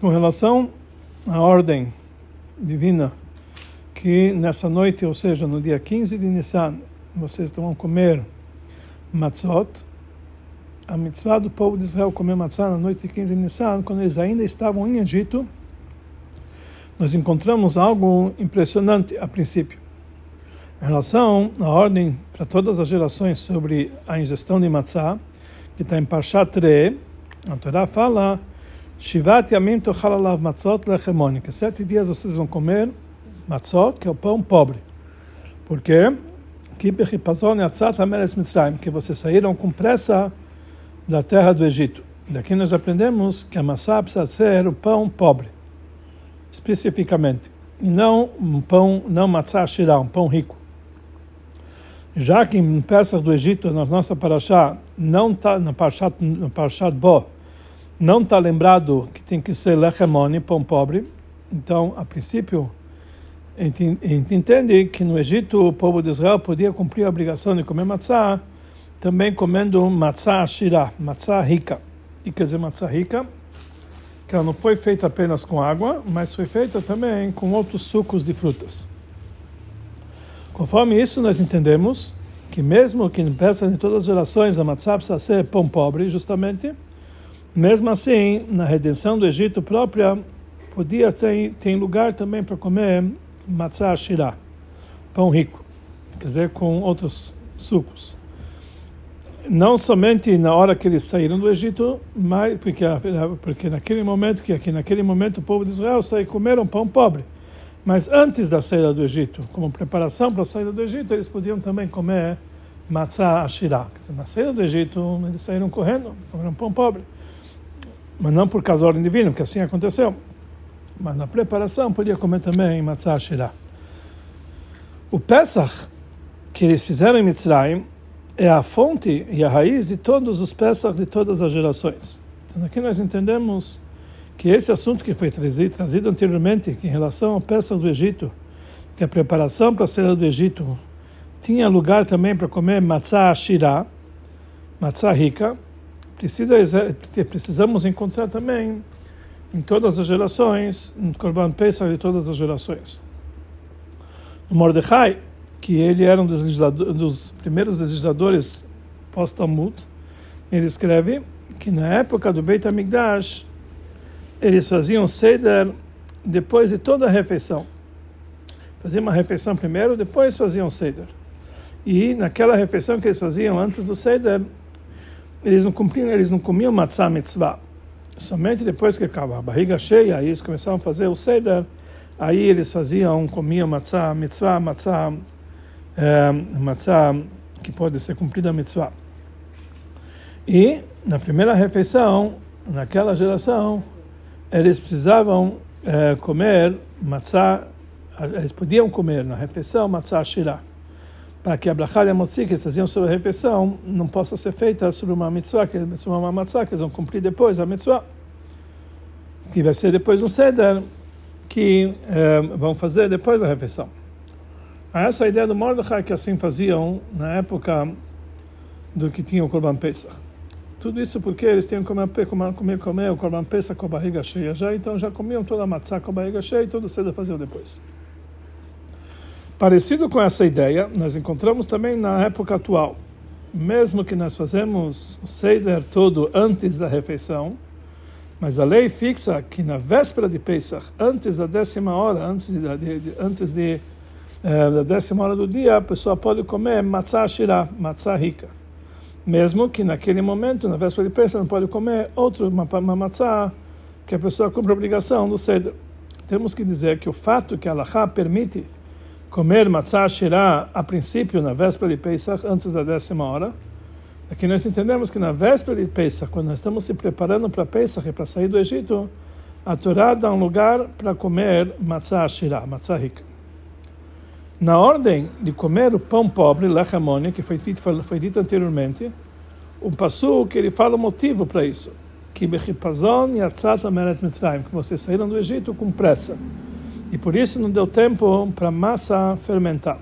com relação à ordem divina que nessa noite, ou seja, no dia 15 de Nissan, vocês vão comer matzot, a mitzvah do povo de Israel comer matzah na noite de 15 de Nissan, quando eles ainda estavam em Egito, nós encontramos algo impressionante a princípio. Em relação à ordem para todas as gerações sobre a ingestão de matzah, que está em Parshat Re, a Torá fala Shivat yamim tochal matzot lechemoni. Que sete dias vocês vão comer matzot, que é o pão pobre. Por quê? Que vocês saíram com pressa da terra do Egito. Daqui nós aprendemos que a maçã precisa ser o pão pobre, especificamente, e não um pão, não matzah shirah, um pão rico. Já que em peças do Egito, na nossa paraxá, não está na parashat, na parashat Bo, não está lembrado que tem que ser lechemoni, pão pobre. Então, a princípio, a gente entende que no Egito o povo de Israel podia cumprir a obrigação de comer matzah, também comendo matzah ashirah, matzah rica. E quer dizer matzah rica? Que ela não foi feita apenas com água, mas foi feita também com outros sucos de frutas. Conforme isso, nós entendemos que mesmo que peça de todas as gerações a matzah precisa ser pão pobre, justamente, mesmo assim, na redenção do Egito própria, podia ter tem lugar também para comer matzah shirah, pão rico, quer dizer, com outros sucos. Não somente na hora que eles saíram do Egito, mas porque porque naquele momento que aqui naquele momento o povo de Israel saiu comeram pão pobre, mas antes da saída do Egito, como preparação para a saída do Egito, eles podiam também comer matzah ashirah. Na saída do Egito, eles saíram correndo, comeram pão pobre mas não por causa da ordem divina, porque assim aconteceu. Mas na preparação podia comer também matzah shirah. O Pesach que eles fizeram em Mitzrayim é a fonte e a raiz de todos os Pesach de todas as gerações. Então aqui nós entendemos que esse assunto que foi trazido, anteriormente, que em relação ao Pesach do Egito, que a preparação para a saída do Egito tinha lugar também para comer matzah shirah, matzah rica, precisa, precisamos encontrar também em todas as gerações, no Korban Pesach de todas as gerações. O Mordecai, que ele era um dos, dos primeiros legisladores pós-Talmud, ele escreve que na época do Beit HaMikdash, eles faziam Seder depois de toda a refeição. Faziam uma refeição primeiro, depois faziam Seder. E naquela refeição que eles faziam antes do Seder, eles não cumpriam, eles não comiam matzah mitzvah. Somente depois que acaba a barriga cheia, aí eles começavam a fazer o seder, aí eles faziam, comiam matzah mitzvah, matzah, é, matzah que pode ser cumprida mitzvah. E na primeira refeição, naquela geração, eles precisavam é, comer matzah, eles podiam comer na refeição matzah shirah para que a brachá de Amotzi, que eles faziam sobre a refeição, não possa ser feita sobre uma mitzvah, que, sobre uma matzah, que eles vão cumprir depois a mitzvah, que vai ser depois um seder, que eh, vão fazer depois da refeição. Essa é a ideia do Mordechai, que assim faziam na época do que tinha o Korban Pesach. Tudo isso porque eles tinham que comer, comer, comer, comer o Korban Pesach com a barriga cheia já, então já comiam toda a matzah com a barriga cheia e todo cedo faziam depois. Parecido com essa ideia, nós encontramos também na época atual. Mesmo que nós fazemos o Seder todo antes da refeição, mas a lei fixa que na véspera de Pesach, antes da décima hora, antes, de, de, antes de, eh, da décima hora do dia, a pessoa pode comer matzah shirah, matzah rica. Mesmo que naquele momento, na véspera de Pesach, não pode comer outro, uma, uma matzah que a pessoa cumpre a obrigação do Seder. Temos que dizer que o fato que a Allah permite comer matzah shirah a princípio na véspera de Pesach, antes da décima hora. Aqui nós entendemos que na véspera de Pesach, quando nós estamos se preparando para Pesach e para sair do Egito, a Torá dá um lugar para comer matzah shirah, matzah rica. Na ordem de comer o pão pobre, lechamoni, que foi dito, foi dito anteriormente, o passo que ele fala o motivo para isso, que que vocês saíram do Egito com pressa e por isso não deu tempo para a massa fermentar.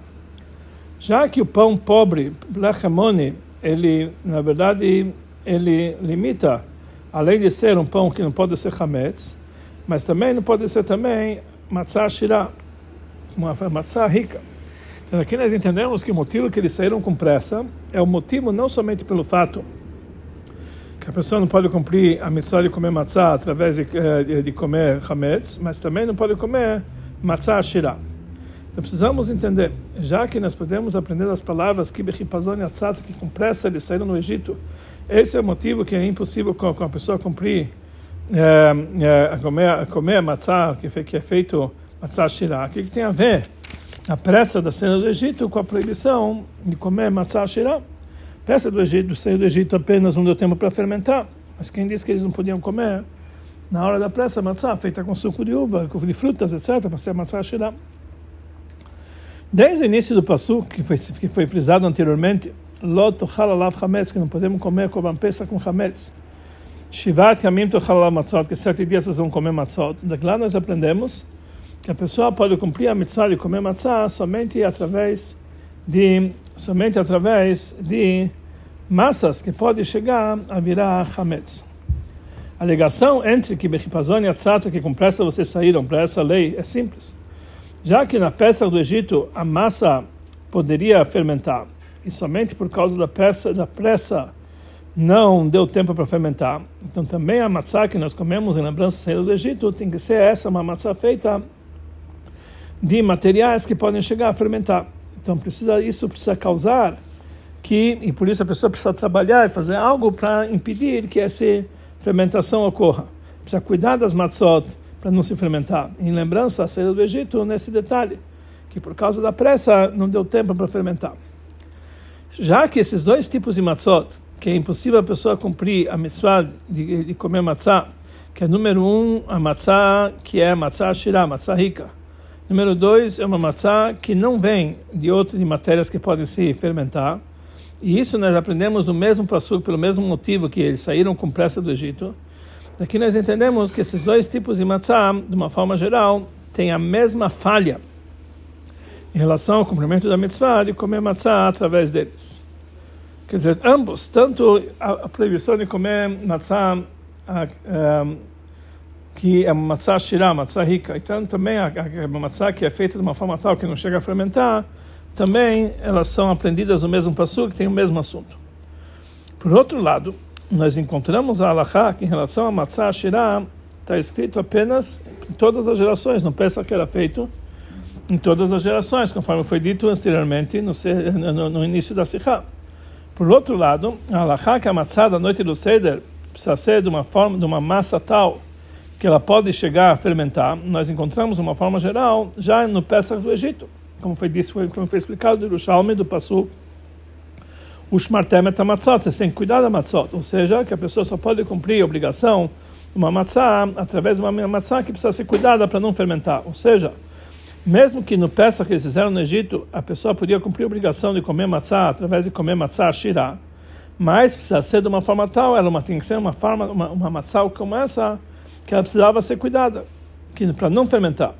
Já que o pão pobre, lechemoni, ele, na verdade, ele limita, além de ser um pão que não pode ser hametz, mas também não pode ser também matzah shirah, uma matzah rica. Então aqui nós entendemos que o motivo que eles saíram com pressa é o motivo não somente pelo fato que a pessoa não pode cumprir a mitzvah de comer matzah através de, eh, de comer hametz, mas também não pode comer matzah shirah. Então precisamos entender, já que nós podemos aprender as palavras que bechipazon yatzat, que com pressa eles saíram no Egito, esse é o motivo que é impossível com, com a pessoa cumprir é, é, comer, comer matzah, que, que é feito matzah shirah. O que, que tem a ver a pressa da cena do Egito com a proibição de comer matzah shirah? Pressa do Egito, sair do Egito apenas não deu tempo para fermentar, mas quem disse que eles não podiam comer na hora da pressa matzah feita com suco de uva, com frutas, etc., para ser matzah shirah. Desde o início do passo que foi, que foi frisado anteriormente, Lot halalav hametz, que não podemos comer korban pesa com hametz. Shivat yamim halalav matzot, que sete dias vocês vão comer matzot. Daqui lá nós aprendemos que a pessoa pode cumprir a mitzvah de comer matzah somente através de somente através de massas que pode chegar a virar hametz. A ligação entre que Bechipazon e Atzata, que com pressa vocês saíram para essa lei, é simples. Já que na peça do Egito a massa poderia fermentar, e somente por causa da pressa, da pressa não deu tempo para fermentar. Então também a matzá que nós comemos em lembrança saída do Egito tem que ser essa, uma matzá feita de materiais que podem chegar a fermentar. Então precisa isso precisa causar que e por isso a pessoa precisa trabalhar e fazer algo para impedir que essa fermentação ocorra. Precisa cuidar das matzot para não se fermentar. Em lembrança a saída do Egito nesse detalhe que por causa da pressa não deu tempo para fermentar. Já que esses dois tipos de matzot, que é impossível a pessoa cumprir a mitzvah de, de comer matzah, que é número um, a matzah que é a matzah shirah, matzah rica. Número dois é uma matzah que não vem de outras de matérias que podem se fermentar. E isso nós aprendemos no mesmo passo, pelo mesmo motivo que eles saíram com pressa do Egito. Aqui nós entendemos que esses dois tipos de matzah, de uma forma geral, têm a mesma falha em relação ao cumprimento da mitzvah de comer matzah através deles. Quer dizer, ambos, tanto a, proibição de comer matzah, a, a, que é uma matzah shirah, matzah rica, e tanto também a, a, matzah que é feita de uma forma tal que não chega a fermentar, também elas são aprendidas no mesmo passo que tem o mesmo assunto. Por outro lado, nós encontramos a halakha que em relação a matzah shirah está escrito apenas em todas as gerações, não pensa que era feito em todas as gerações, conforme foi dito anteriormente no, no, no início da Sikha. Por outro lado, a halakha que a matzah da noite do Seder precisa ser de uma forma, de uma massa tal que ela pode chegar a fermentar. Nós encontramos uma forma geral já no Pesach do Egito, como foi foi, como foi explicado do Shalme do Passu. O Shmartemet matzot, você tem que cuidar da matzot, ou seja, que a pessoa só pode cumprir a obrigação uma matzah através de uma matzah que precisa ser cuidada para não fermentar, ou seja, mesmo que no Pesach que eles fizeram no Egito, a pessoa podia cumprir a obrigação de comer matzah através de comer matzah shirah, mas precisa ser de uma forma tal, ela tem que ser uma forma, uma, uma matzah como essa, que ela precisava ser cuidada, para não fermentar.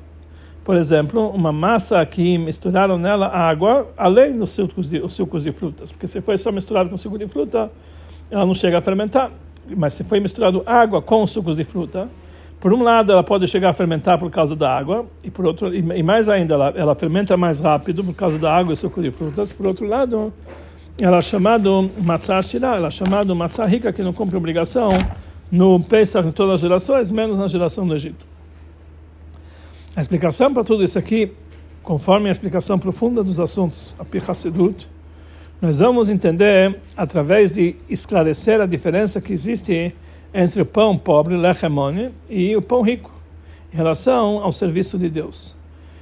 Por exemplo, uma massa que misturaram nela água, além dos sucos de, os sucos de frutas, porque se foi só misturado com suco de fruta, ela não chega a fermentar. Mas se foi misturado água com sucos de fruta, por um lado, ela pode chegar a fermentar por causa da água, e por outro e mais ainda, ela, ela fermenta mais rápido por causa da água e suco de frutas. Por outro lado, ela é chamada matzah shirah, ela é chamada matzah rica, que não cumpre obrigação no Pesach em todas as gerações, menos na geração do Egito. A explicação para tudo isso aqui, conforme a explicação profunda dos assuntos, a Pichasedut, nós vamos entender através de esclarecer a diferença que existe entre o pão pobre, lechemone, e o pão rico, em relação ao serviço de Deus.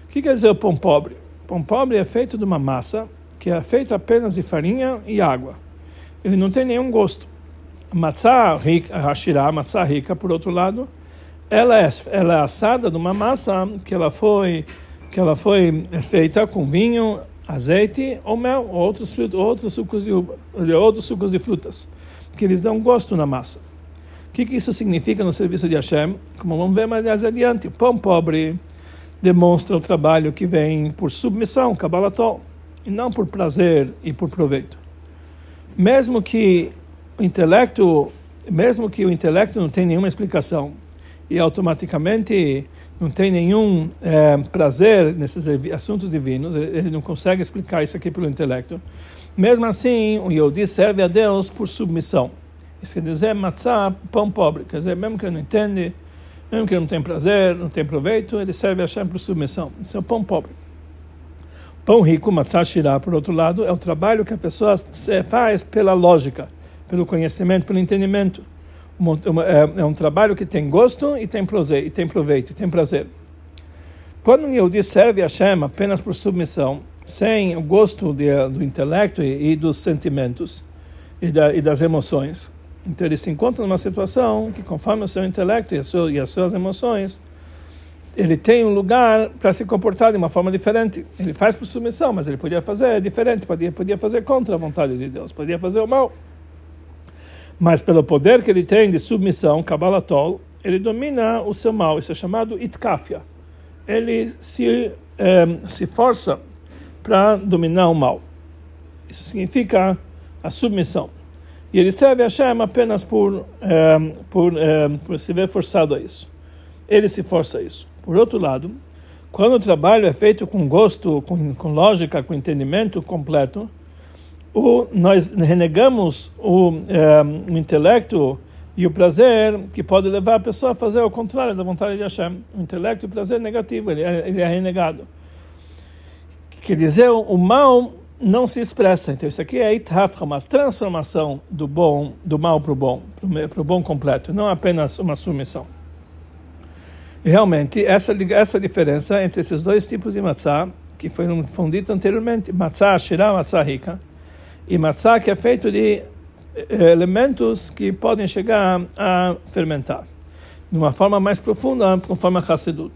O que quer dizer o pão pobre? O pão pobre é feito de uma massa que é feita apenas de farinha e água. Ele não tem nenhum gosto. Matzá rica, a matzá rica, por outro lado, ela é, ela é assada de uma massa que ela foi que ela foi feita com vinho, azeite ou mel, ou outros, outros sucos de outros sucos de frutas, que eles dão gosto na massa. O que, que isso significa no serviço de Hashem? Como vamos ver mais adiante, o pão pobre demonstra o trabalho que vem por submissão, Kabbalatol, e não por prazer e por proveito. Mesmo que o intelecto, mesmo que o intelecto não tenha nenhuma explicação, e automaticamente não tem nenhum é, prazer nesses assuntos divinos, ele não consegue explicar isso aqui pelo intelecto. Mesmo assim, o Yodi serve a Deus por submissão. Isso quer dizer matzah, pão pobre. Quer dizer, mesmo que ele não entende, mesmo que ele não tem prazer, não tem proveito, ele serve a Hashem por submissão. Isso é o pão pobre. Pão rico, matzah shirah, por outro lado, é o trabalho que a pessoa faz pela lógica, pelo conhecimento, pelo entendimento. É, é um trabalho que tem gosto e tem prazer, e tem proveito, e tem prazer. Quando um Yehudi serve a Hashem apenas por submissão, sem o gosto de, do intelecto e, e dos sentimentos e, da, e das emoções, então ele se encontra numa situação que, conforme o seu intelecto e, e as suas emoções, ele tem um lugar para se comportar de uma forma diferente. Ele faz por submissão, mas ele podia fazer diferente, podia, podia fazer contra a vontade de Deus, podia fazer o mal. Mas pelo poder que ele tem de submissão, Kabbalatol, ele domina o seu mal. Isso é chamado itkafia. Ele se, eh, se força para dominar o mal. Isso significa a submissão. E ele serve a Hashem apenas por, é, por, é, por se ver forçado a isso. Ele se força a isso. Por outro lado, quando o trabalho é feito com gosto, com, com lógica, com entendimento completo, o, nós renegamos o, é, o intelecto e o prazer que pode levar a pessoa a fazer o contrário da vontade de Hashem. O intelecto e o prazer negativo, ele é, ele é renegado. Quer dizer, o mal não se expressa. Então isso aqui é itafra, uma transformação do bom, do mal para o bom, para o bom completo, não apenas uma submissão. E realmente essa essa diferença entre esses dois tipos de matzah que foi fundido anteriormente, matzah shirah, matzah rica, e matzah que é feito de eh, elementos que podem chegar a fermentar de uma forma mais profunda, conforme a Hassedut.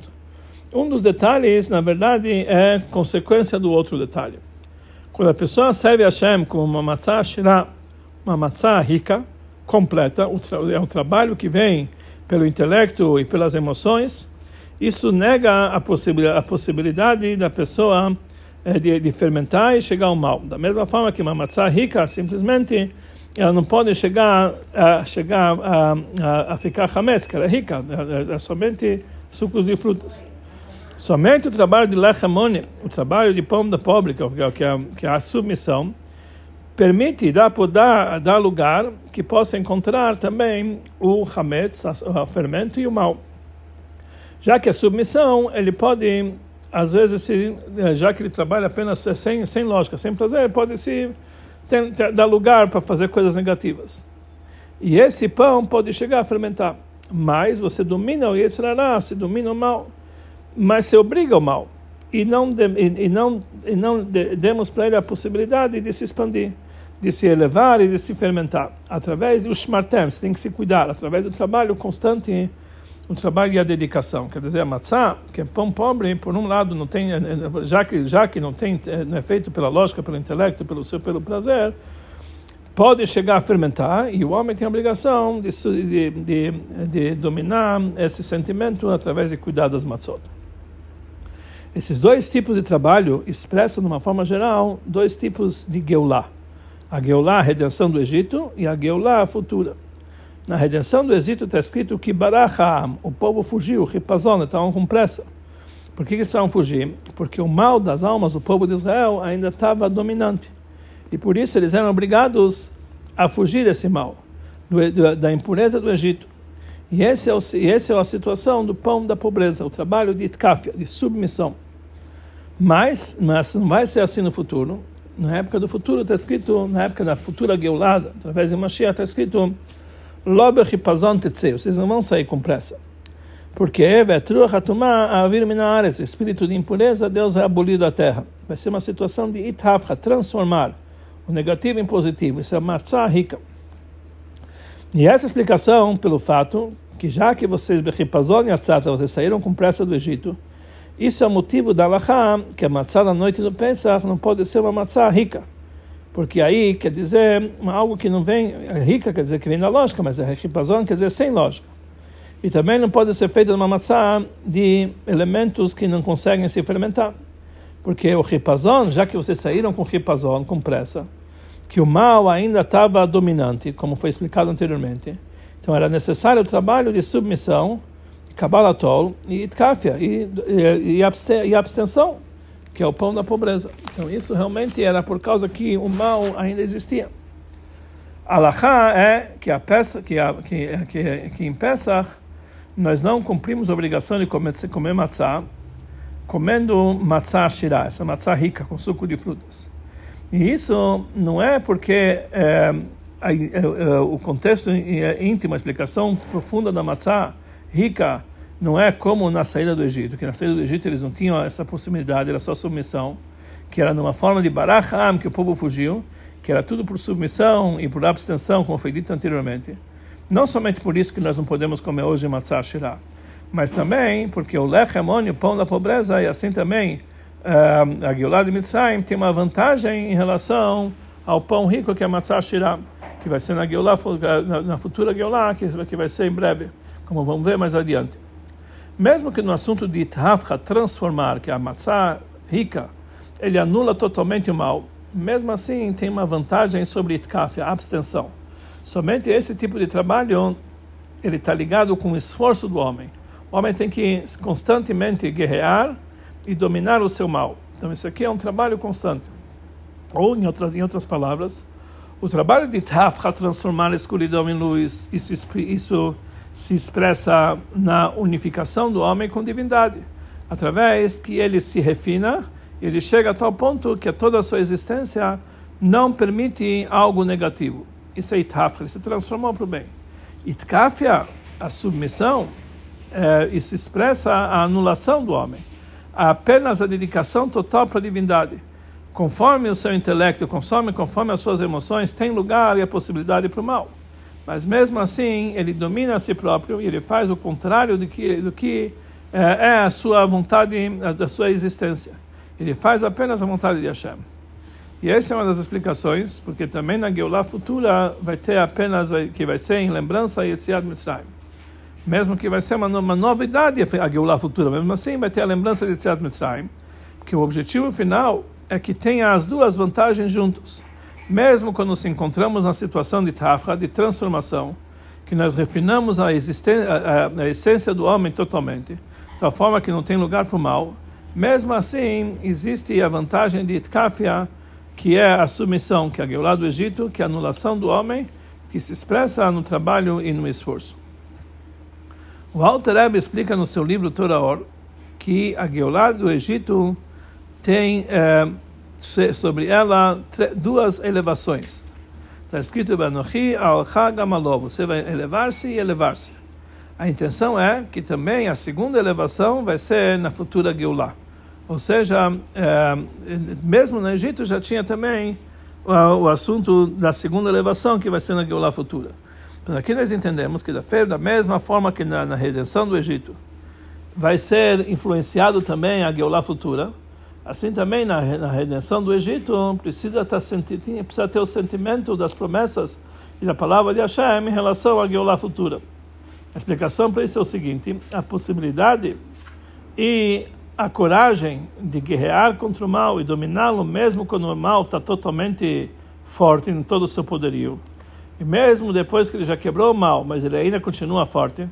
Um dos detalhes, na verdade, é consequência do outro detalhe. Quando a pessoa serve a Hashem como uma matzah shirah, uma matzah rica, completa, é um trabalho que vem pelo intelecto e pelas emoções, isso nega a, possibilidade, da pessoa de, de, fermentar e chegar ao mal. Da mesma forma que uma matzah rica, simplesmente, ela não pode chegar a, chegar a, a, a ficar hametz, que ela é rica, é, é somente sucos de frutas. Somente o trabalho de lechamone, o trabalho de pão da pobre, que é, que é, que é a submissão, permite dar, dar, dar lugar que possa encontrar também o hametz, o fermento e o mal. Já que a submissão, ele pode, às vezes, se, já que ele trabalha apenas sem, sem lógica, sem prazer, pode se ter, ter, dar lugar para fazer coisas negativas. E esse pão pode chegar a fermentar. Mas você domina o Yetzirará, você domina o mal mas se obriga ao mal e não de, e, e, não e não de, demos para ele a possibilidade de se expandir, de se elevar e de se fermentar através do shmartem, você tem que se cuidar através do trabalho constante, o trabalho e a dedicação. Quer dizer, a matzah, que é pão pobre, por um lado não tem, já que já que não tem não é feito pela lógica, pelo intelecto, pelo seu pelo prazer, pode chegar a fermentar e o homem tem a obrigação de, de, de, de dominar esse sentimento através de cuidar das matzot. Esses dois tipos de trabalho expressam, de uma forma geral, dois tipos de Geulah. A Geulah, a redenção do Egito, e a Geulah, a futura. Na redenção do Egito está escrito que Baracham, o povo fugiu, Ripazon, estavam com pressa. Por que, eles estavam fugindo? Porque o mal das almas do povo de Israel ainda estava dominante. E por isso eles eram obrigados a fugir desse mal, do, da impureza do Egito. E essa é, o, essa é a situação do pão da pobreza, o trabalho de itkafia, de submissão. Mas, mas não vai ser assim no futuro. Na época do futuro está escrito, na época da futura Geulada, através de Mashiach, está escrito vocês não vão sair com pressa. Porque o espírito de impureza, Deus vai abolir da terra. Vai ser uma situação de itafra, transformar o negativo em positivo. Isso é matzah rica. E essa explicação pelo fato que já que vocês, vocês saíram com pressa do Egito, isso é o motivo da Laha, que a matzah da noite do Pesach não pode ser uma matzah rica. Porque aí quer dizer algo que não vem, é rica quer dizer que vem da lógica, mas é ripazon quer dizer sem lógica. E também não pode ser feita uma matzah de elementos que não conseguem se fermentar. Porque o ripazon, já que vocês saíram com ripazon, com pressa, que o mal ainda estava dominante, como foi explicado anteriormente, então era necessário o trabalho de submissão Kabbalatol e Itkafia, e, e, e abstenção, que é o pão da pobreza. Então isso realmente era por causa que o mal ainda existia. Alachá é que, a peça, que, a, que, que, que em Pesach nós não cumprimos a obrigação de comer, comer matzá, comendo matzá shirá, essa matzá rica com suco de frutas. E isso não é porque é, a, a, o contexto íntimo, a explicação profunda da matzá rica não é como na saída do Egito, que na saída do Egito eles não tinham essa possibilidade, era só submissão, que era numa forma de baracham, que o povo fugiu, que era tudo por submissão e por abstenção, como foi dito anteriormente. Não somente por isso que nós não podemos comer hoje matzah shirah, mas também porque o lechem, o pão da pobreza, e assim também uh, a Geulah de Mitzrayim tem uma vantagem em relação ao pão rico que é matzah shirah, que vai ser na, Geulah, na, na futura Geulah, que, vai ser em breve, como vamos ver mais adiante. Mesmo que no assunto de Ithavcha, transformar, que é a matzah rica, ele anula totalmente o mal, mesmo assim tem uma vantagem sobre Itkaf, a abstenção. Somente esse tipo de trabalho ele está ligado com o esforço do homem. O homem tem que constantemente guerrear e dominar o seu mal. Então isso aqui é um trabalho constante. Ou em outras em outras palavras, o trabalho de Tafra transformar a escuridão em luz, isso, isso se expressa na unificação do homem com divindade, através que ele se refina, ele chega a tal ponto que toda a sua existência não permite algo negativo. Isso é itafra, ele se transformou para o bem. Itkafia, a submissão, é, isso expressa a anulação do homem, apenas a dedicação total para a divindade. Conforme o seu intelecto, conforme, conforme as suas emoções, tem lugar e a possibilidade para o mal. Mas mesmo assim, ele domina a si próprio e ele faz o contrário do que, do que é, é a sua vontade, da sua existência. Ele faz apenas a vontade de Hashem. E essa é uma das explicações, porque também na Geulah futura vai ter apenas, que vai ser em lembrança a Yetziat Mitzrayim. Mesmo que vai ser uma, uma novidade a Geulah futura, mesmo assim vai ter a lembrança de Yetziat Mitzrayim, que o objetivo final é que tenha as duas vantagens juntos mesmo quando nos encontramos na situação de tafra, de transformação, que nós refinamos a, a, a, essência do homem totalmente, de tal forma que não tem lugar para o mal, mesmo assim existe a vantagem de itkafia, que é a submissão, que é a Geulah do Egito, que é a anulação do homem, que se expressa no trabalho e no esforço. O Alter Rebbe explica no seu livro Torah que a Geulah do Egito tem... Eh, sobre ela duas elevações. Está escrito Banochi al Gamalov, você vai elevar-se e elevar-se. A intenção é que também a segunda elevação vai ser na futura Geulah. Ou seja, é, mesmo no Egito já tinha também o, o, assunto da segunda elevação que vai ser na Geulah futura. Então aqui nós entendemos que da, da mesma forma que na, na redenção do Egito vai ser influenciado também a Geulah futura, Assim também na, na redenção do Egito precisa, sentindo, precisa ter o sentimento das promessas e da palavra de Hashem em relação à Geulah futura. A explicação para isso é o seguinte: a possibilidade e a coragem de guerrear contra o mal e dominá-lo, mesmo quando o mal está totalmente forte em todo o seu poderio, e mesmo depois que ele já quebrou o mal, mas ele ainda continua forte,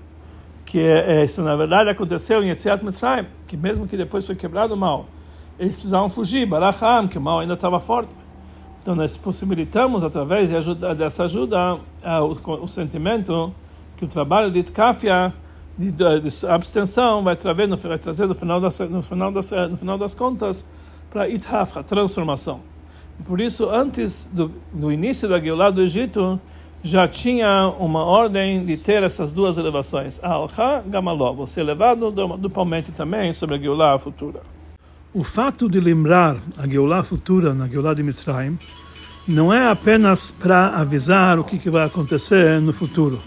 que é, é isso na verdade aconteceu em Etziat Mitzrayim, que mesmo que depois foi quebrado o mal, eles precisavam fugir, Baracham, que o mal ainda estava forte. Então nós possibilitamos, através de ajuda, dessa ajuda, o, o, sentimento que o trabalho de Tkafia, de, de, abstenção, vai trazer, no, vai trazer no, final das, no, final das, no final das contas para Ithaf, a transformação. E por isso, antes do, do início da Geulah do Egito, já tinha uma ordem de ter essas duas elevações, Al-Ha Gamalov, você elevado duplamente também sobre a Geulah futura. O fato de lembrar a Geulah futura na Geulah de Mitzrayim não é apenas para avisar o que, que vai acontecer no futuro,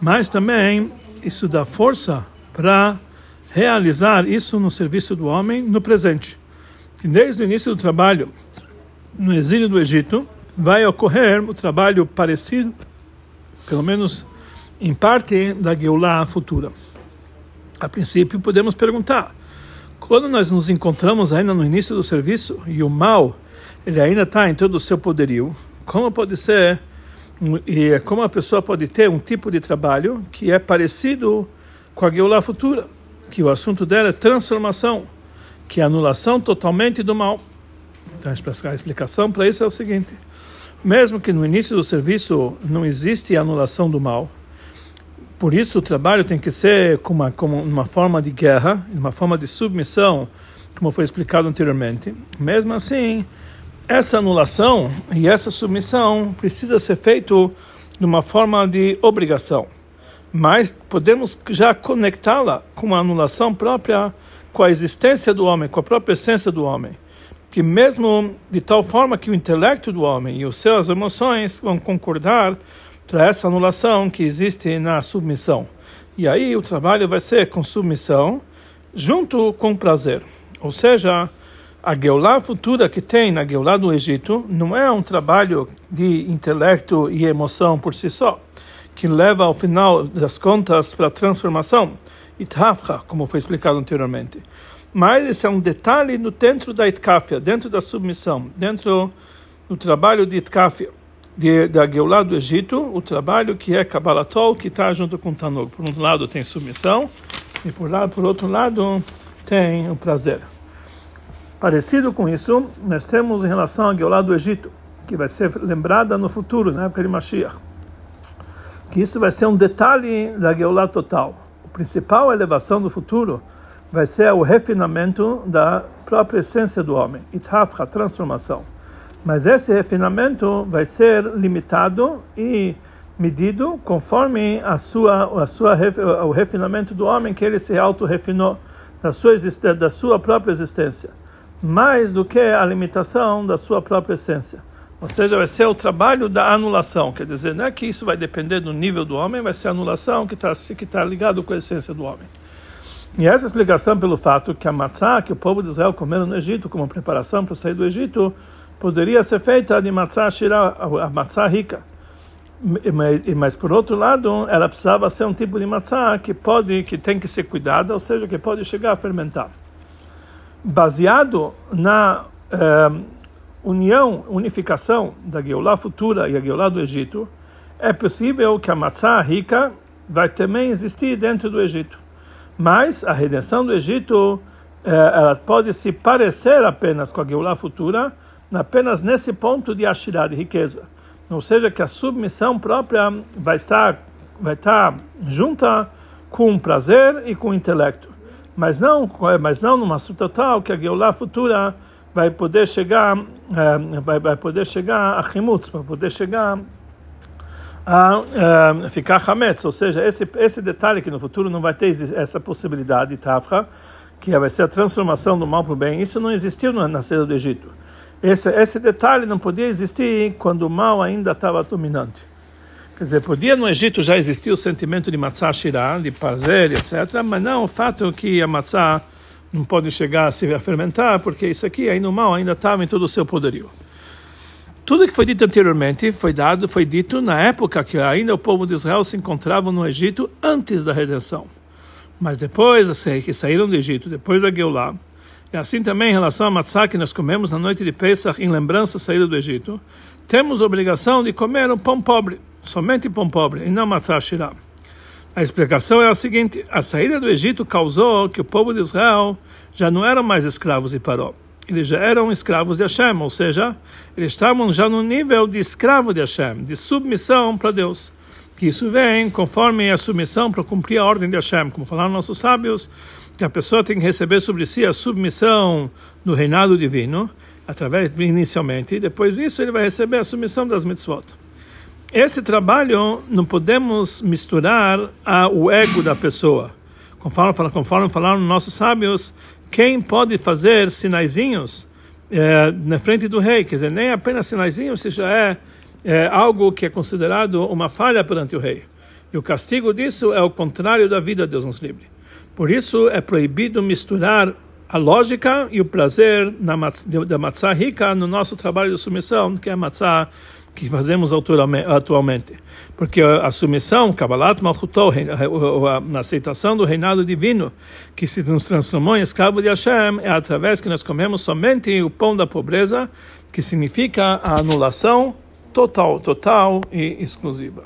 mas também isso dá força para realizar isso no serviço do homem no presente. Desde o início do trabalho no exílio do Egito, vai ocorrer o trabalho parecido, pelo menos em parte, da Geulah futura. A princípio, podemos perguntar quando nós nos encontramos ainda no início do serviço e o mal ele ainda está em todo o seu poderio, como pode ser e como a pessoa pode ter um tipo de trabalho que é parecido com a Geulah futura, que o assunto dela é transformação, que é anulação totalmente do mal. Então a explicação para isso é o seguinte: mesmo que no início do serviço não existe anulação do mal, por isso o trabalho tem que ser como uma, como uma forma de guerra, uma forma de submissão, como foi explicado anteriormente. Mesmo assim, essa anulação e essa submissão precisa ser feito de uma forma de obrigação. Mas podemos já conectá-la com a anulação própria, com a existência do homem, com a própria essência do homem. Que mesmo de tal forma que o intelecto do homem e as suas emoções vão concordar para essa anulação que existe na submissão. E aí o trabalho vai ser com submissão junto com prazer. Ou seja, a Geulah futura que tem na Geulah do Egito não é um trabalho de intelecto e emoção por si só, que leva ao final das contas para a transformação, Itafra, como foi explicado anteriormente. Mas esse é um detalhe no dentro da Itkafia, dentro da submissão, dentro do trabalho de Itkafia de, da Geulah do Egito, o trabalho que é Kabbalatol, que está junto com Tanug. Por um lado tem submissão e por, lá, por outro lado tem o prazer. Parecido com isso, nós temos em relação à Geulah do Egito, que vai ser lembrada no futuro, na época de Mashiach. Que isso vai ser um detalhe da Geulah total. A principal elevação do futuro vai ser o refinamento da própria essência do homem, Ithafra, transformação. Mas esse refinamento vai ser limitado e medido conforme a sua, a sua, o refinamento do homem que ele se auto-refinou da sua, da sua própria existência, mais do que a limitação da sua própria essência. Ou seja, vai ser o trabalho da anulação, quer dizer, não é que isso vai depender do nível do homem, vai ser a anulação que está que tá ligado com a essência do homem. E essa explicação pelo fato que a matzá que o povo de Israel comeu no Egito como preparação para sair do Egito poderia ser feita de shira, a rica. Mas por outro lado, ela precisava ser um tipo de matzah que pode, que tem que ser cuidada, ou seja, que pode chegar a fermentar. Baseado na eh, união, unificação da Geulah futura e a Geulah do Egito, é possível que a matzah rica vai também existir dentro do Egito. Mas a redenção do Egito, eh, ela pode se parecer apenas com a Geulah futura, apenas nesse ponto de Ashirah, de riqueza. Ou seja, que a submissão própria vai estar, vai estar junta com prazer e com intelecto. Mas não, mas não numa total que a Geulah futura vai poder chegar, é, vai, vai poder chegar a Chimutz, vai poder chegar a é, ficar Hametz, ou seja, esse, esse detalhe que no futuro não vai ter essa possibilidade, Tafra, que vai ser a transformação do mal para o bem, isso não existiu na saída do Egito. Esse, esse detalhe não podia existir quando o mal ainda estava dominante. Quer dizer, podia no Egito já existir o sentimento de matzah shirah, de prazer, etc., mas não o fato que a matzah não pode chegar a se fermentar, porque isso aqui, aí no mal, ainda estava em todo o seu poderio. Tudo que foi dito anteriormente foi dado, foi dito na época que ainda o povo de Israel se encontrava no Egito antes da redenção. Mas depois, assim, que saíram do Egito, depois da Geulah, e assim também em relação à matzah que nós comemos na noite de Pesach em lembrança da saída do Egito, temos obrigação de comer um pão pobre, somente pão pobre, e não matzah shirah. A explicação é a seguinte: a saída do Egito causou que o povo de Israel já não eram mais escravos de Paró. Eles já eram escravos de Hashem, ou seja, eles estavam já no nível de escravo de Hashem, de submissão para Deus que isso vem conforme a submissão para cumprir a ordem de Hashem, como falaram nossos sábios, a pessoa tem que receber sobre si a submissão do reinado divino, através inicialmente, e depois disso ele vai receber a submissão das mitzvot. Esse trabalho não podemos misturar ao ego da pessoa. Conforme, conforme falaram nossos sábios, quem pode fazer sinaizinhos é, na frente do rei, quer dizer, nem apenas sinaizinhos, se já é é algo que é considerado uma falha perante o rei. E o castigo disso é o contrário da vida, Deus nos livre. Por isso é proibido misturar a lógica e o prazer na, da matzah rica no nosso trabalho de submissão, que é a matzah que fazemos atualmente. Porque a submissão, Kabbalat Malchutol, na aceitação do reinado divino, que se nos transformou em escravo de Hashem, é através que nós comemos somente o pão da pobreza, que significa a anulação total, total e exclusiva.